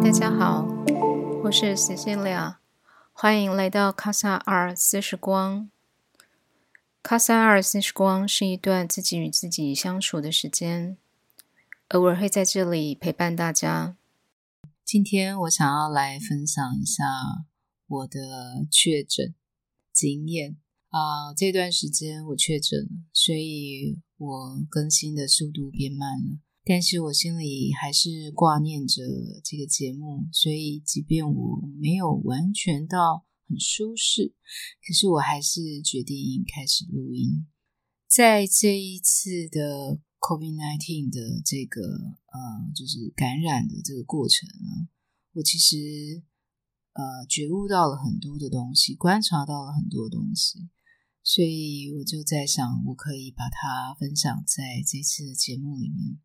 大家好，我是 Cecilia，欢迎来到卡萨尔四时光。卡萨尔四时光是一段自己与自己相处的时间，偶尔会在这里陪伴大家。今天我想要来分享一下我的确诊经验啊，这段时间我确诊了，所以我更新的速度变慢了。但是我心里还是挂念着这个节目，所以即便我没有完全到很舒适，可是我还是决定开始录音。在这一次的 COVID-19 的这个呃，就是感染的这个过程呢，我其实呃觉悟到了很多的东西，观察到了很多东西，所以我就在想，我可以把它分享在这次的节目里面。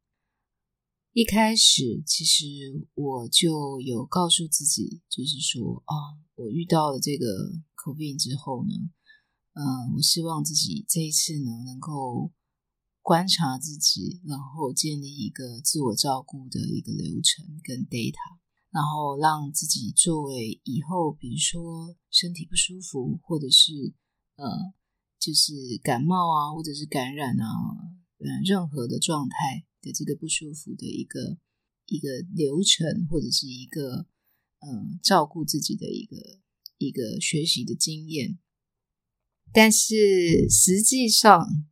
一开始，其实我就有告诉自己，就是说，啊，我遇到了这个 COVID 之后呢，嗯，我希望自己这一次呢，能够观察自己，然后建立一个自我照顾的一个流程跟 data，然后让自己作为以后，比如说身体不舒服，或者是呃，就是感冒啊，或者是感染啊，嗯，任何的状态。这个不舒服的一个一个流程，或者是一个嗯照顾自己的一个一个学习的经验，但是实际上，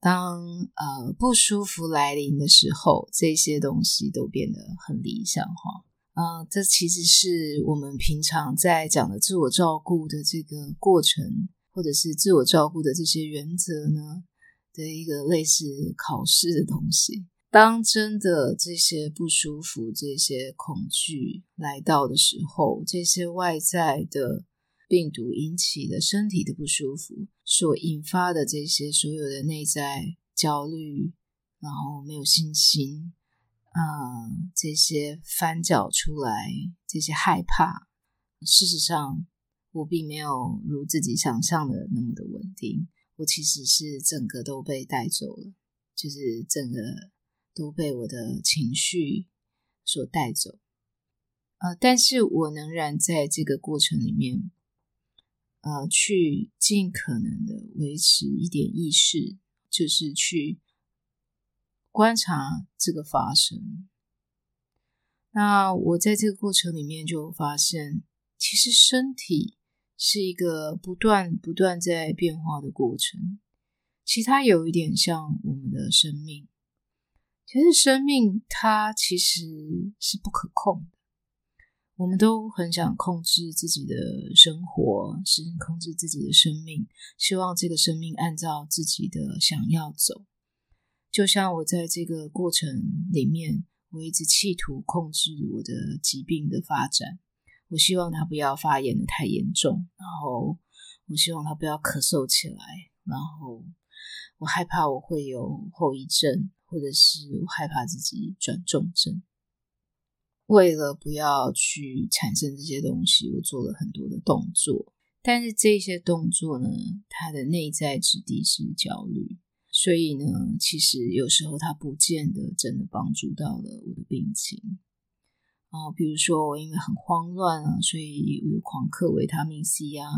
当呃不舒服来临的时候，这些东西都变得很理想化。嗯，这其实是我们平常在讲的自我照顾的这个过程，或者是自我照顾的这些原则呢的一个类似考试的东西。当真的这些不舒服、这些恐惧来到的时候，这些外在的病毒引起的身体的不舒服所引发的这些所有的内在焦虑，然后没有信心，嗯，这些翻搅出来，这些害怕，事实上我并没有如自己想象的那么的稳定，我其实是整个都被带走了，就是整个。都被我的情绪所带走，呃，但是我仍然在这个过程里面，呃，去尽可能的维持一点意识，就是去观察这个发生。那我在这个过程里面就发现，其实身体是一个不断不断在变化的过程，其他有一点像我们的生命。其实生命它其实是不可控的，我们都很想控制自己的生活，是控制自己的生命，希望这个生命按照自己的想要走。就像我在这个过程里面，我一直企图控制我的疾病的发展，我希望它不要发炎的太严重，然后我希望它不要咳嗽起来，然后我害怕我会有后遗症。或者是我害怕自己转重症，为了不要去产生这些东西，我做了很多的动作。但是这些动作呢，它的内在质地是焦虑，所以呢，其实有时候它不见得真的帮助到了我的病情。啊，比如说我因为很慌乱啊，所以我有狂嗑维他命 C 啊，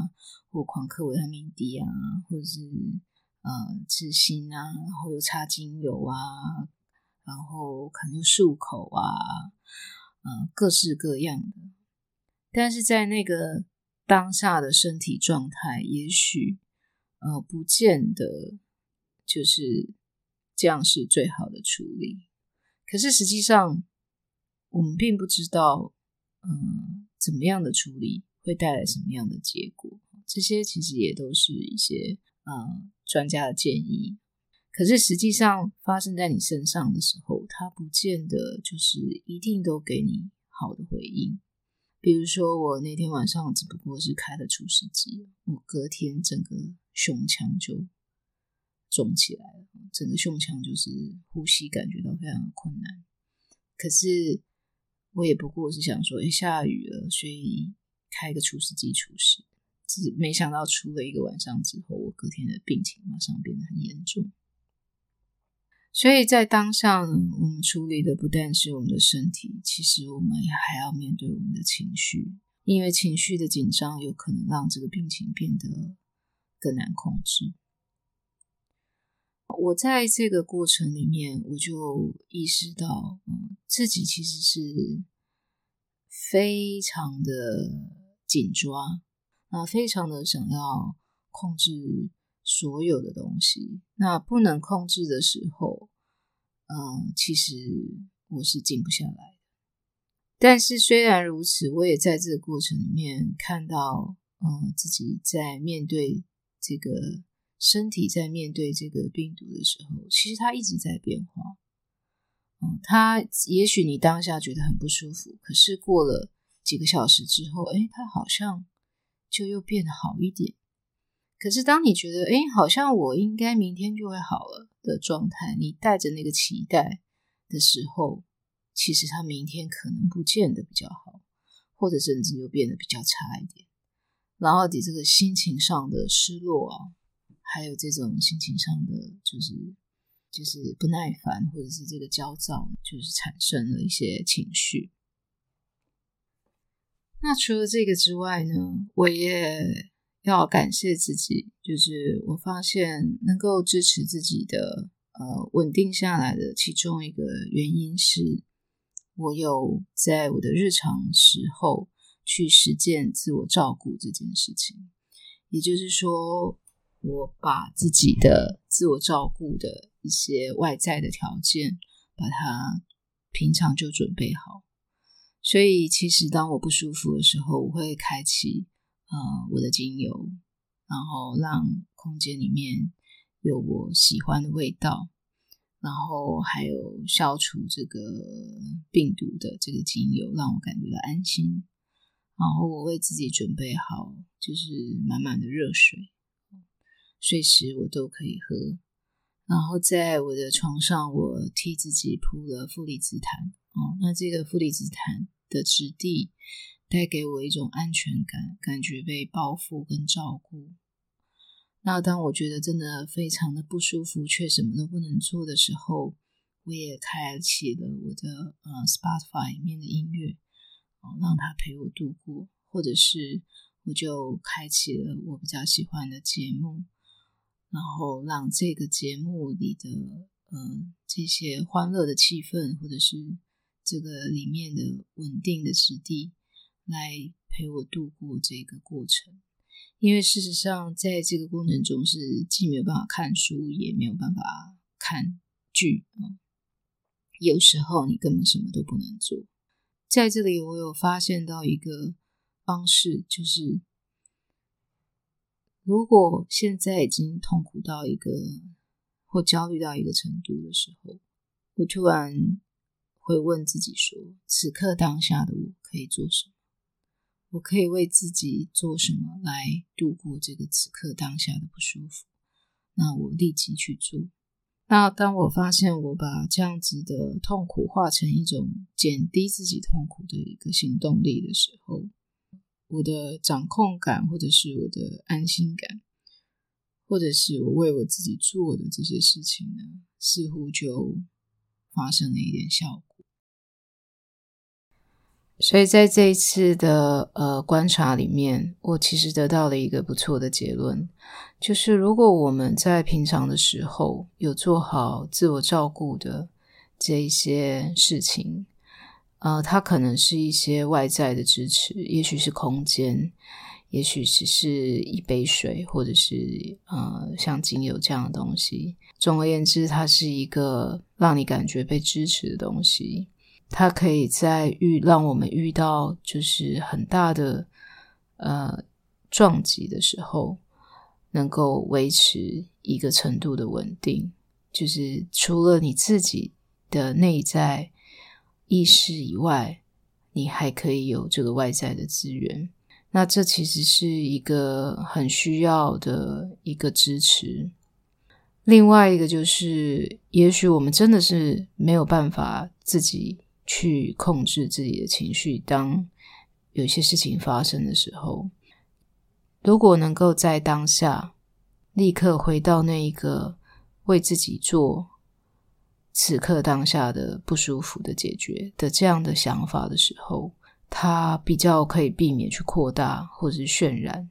或狂嗑维他命 D 啊，或者是。呃，治心啊，然后又擦精油啊，然后可能又漱口啊，呃，各式各样的。但是在那个当下的身体状态，也许呃，不见得就是这样是最好的处理。可是实际上，我们并不知道，嗯，怎么样的处理会带来什么样的结果。这些其实也都是一些。啊，专家的建议，可是实际上发生在你身上的时候，它不见得就是一定都给你好的回应。比如说，我那天晚上只不过是开了除湿机，我隔天整个胸腔就肿起来了，整个胸腔就是呼吸感觉到非常的困难。可是我也不过是想说，哎，下雨了，所以开个除湿机除湿。只没想到，出了一个晚上之后，我隔天的病情马上变得很严重。所以在当下，我们处理的不但是我们的身体，其实我们也还要面对我们的情绪，因为情绪的紧张有可能让这个病情变得更难控制。我在这个过程里面，我就意识到，嗯，自己其实是非常的紧抓，啊，非常的想要控制。所有的东西，那不能控制的时候，嗯，其实我是静不下来的。但是虽然如此，我也在这个过程里面看到，嗯，自己在面对这个身体，在面对这个病毒的时候，其实它一直在变化。嗯，它也许你当下觉得很不舒服，可是过了几个小时之后，哎，它好像就又变得好一点。可是，当你觉得哎，好像我应该明天就会好了的状态，你带着那个期待的时候，其实他明天可能不见得比较好，或者甚至又变得比较差一点。然后你这个心情上的失落啊，还有这种心情上的就是就是不耐烦，或者是这个焦躁，就是产生了一些情绪。那除了这个之外呢，我也。要感谢自己，就是我发现能够支持自己的呃稳定下来的其中一个原因是，我有在我的日常时候去实践自我照顾这件事情。也就是说，我把自己的自我照顾的一些外在的条件，把它平常就准备好。所以，其实当我不舒服的时候，我会开启。呃，我的精油，然后让空间里面有我喜欢的味道，然后还有消除这个病毒的这个精油，让我感觉到安心。然后我为自己准备好，就是满满的热水，随时我都可以喝。然后在我的床上，我替自己铺了负离子毯。哦，那这个负离子毯的质地。带给我一种安全感，感觉被包覆跟照顾。那当我觉得真的非常的不舒服，却什么都不能做的时候，我也开启了我的呃 Spotify 里面的音乐，哦，让它陪我度过，或者是我就开启了我比较喜欢的节目，然后让这个节目里的呃这些欢乐的气氛，或者是这个里面的稳定的质地。来陪我度过这个过程，因为事实上，在这个过程中是既没有办法看书，也没有办法看剧啊。有时候你根本什么都不能做。在这里，我有发现到一个方式，就是如果现在已经痛苦到一个或焦虑到一个程度的时候，我突然会问自己说：此刻当下的我可以做什么？我可以为自己做什么来度过这个此刻当下的不舒服？那我立即去做。那当我发现我把这样子的痛苦化成一种减低自己痛苦的一个行动力的时候，我的掌控感，或者是我的安心感，或者是我为我自己做的这些事情呢，似乎就发生了一点效果。所以在这一次的呃观察里面，我其实得到了一个不错的结论，就是如果我们在平常的时候有做好自我照顾的这一些事情，呃，它可能是一些外在的支持，也许是空间，也许只是一杯水，或者是呃像精油这样的东西。总而言之，它是一个让你感觉被支持的东西。它可以在遇让我们遇到就是很大的呃撞击的时候，能够维持一个程度的稳定。就是除了你自己的内在意识以外，你还可以有这个外在的资源。那这其实是一个很需要的一个支持。另外一个就是，也许我们真的是没有办法自己。去控制自己的情绪。当有些事情发生的时候，如果能够在当下立刻回到那一个为自己做此刻当下的不舒服的解决的这样的想法的时候，它比较可以避免去扩大或者是渲染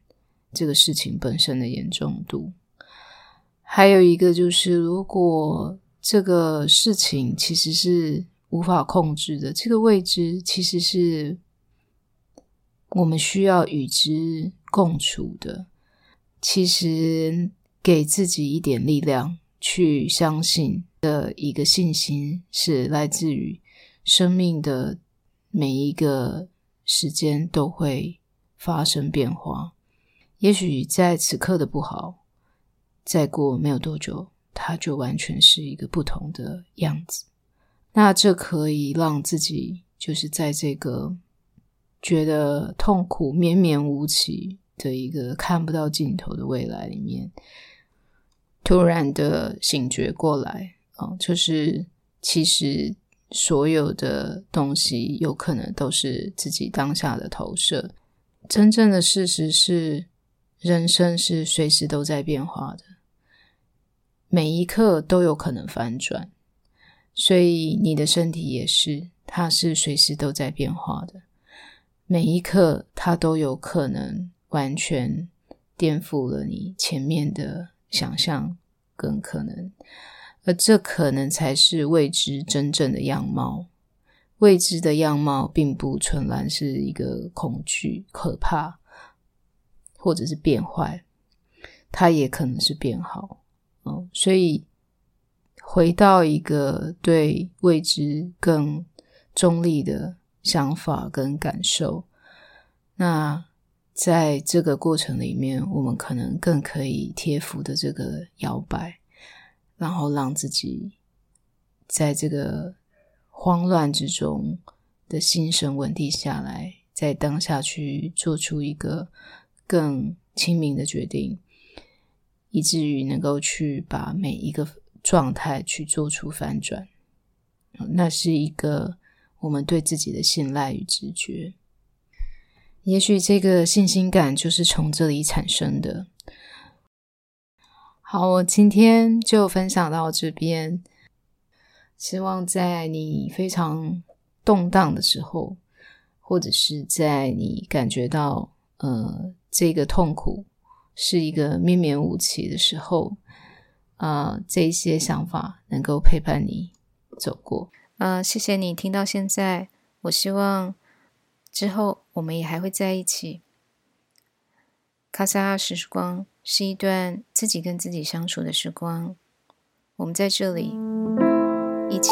这个事情本身的严重度。还有一个就是，如果这个事情其实是无法控制的，这个未知其实是我们需要与之共处的。其实给自己一点力量，去相信的一个信心，是来自于生命的每一个时间都会发生变化。也许在此刻的不好，再过没有多久。它就完全是一个不同的样子。那这可以让自己就是在这个觉得痛苦绵绵无期的一个看不到尽头的未来里面，突然的醒觉过来啊，就是其实所有的东西有可能都是自己当下的投射。真正的事实是，人生是随时都在变化的。每一刻都有可能翻转，所以你的身体也是，它是随时都在变化的。每一刻，它都有可能完全颠覆了你前面的想象跟可能，而这可能才是未知真正的样貌。未知的样貌并不纯然是一个恐惧、可怕，或者是变坏，它也可能是变好。哦，所以回到一个对未知更中立的想法跟感受，那在这个过程里面，我们可能更可以贴服的这个摇摆，然后让自己在这个慌乱之中的心神稳定下来，在当下去做出一个更清明的决定。以至于能够去把每一个状态去做出反转，那是一个我们对自己的信赖与直觉。也许这个信心感就是从这里产生的。好，我今天就分享到这边。希望在你非常动荡的时候，或者是在你感觉到呃这个痛苦。是一个绵绵无期的时候，啊，这些想法能够陪伴你走过。啊，谢谢你听到现在。我希望之后我们也还会在一起。卡萨二时光是一段自己跟自己相处的时光。我们在这里一起。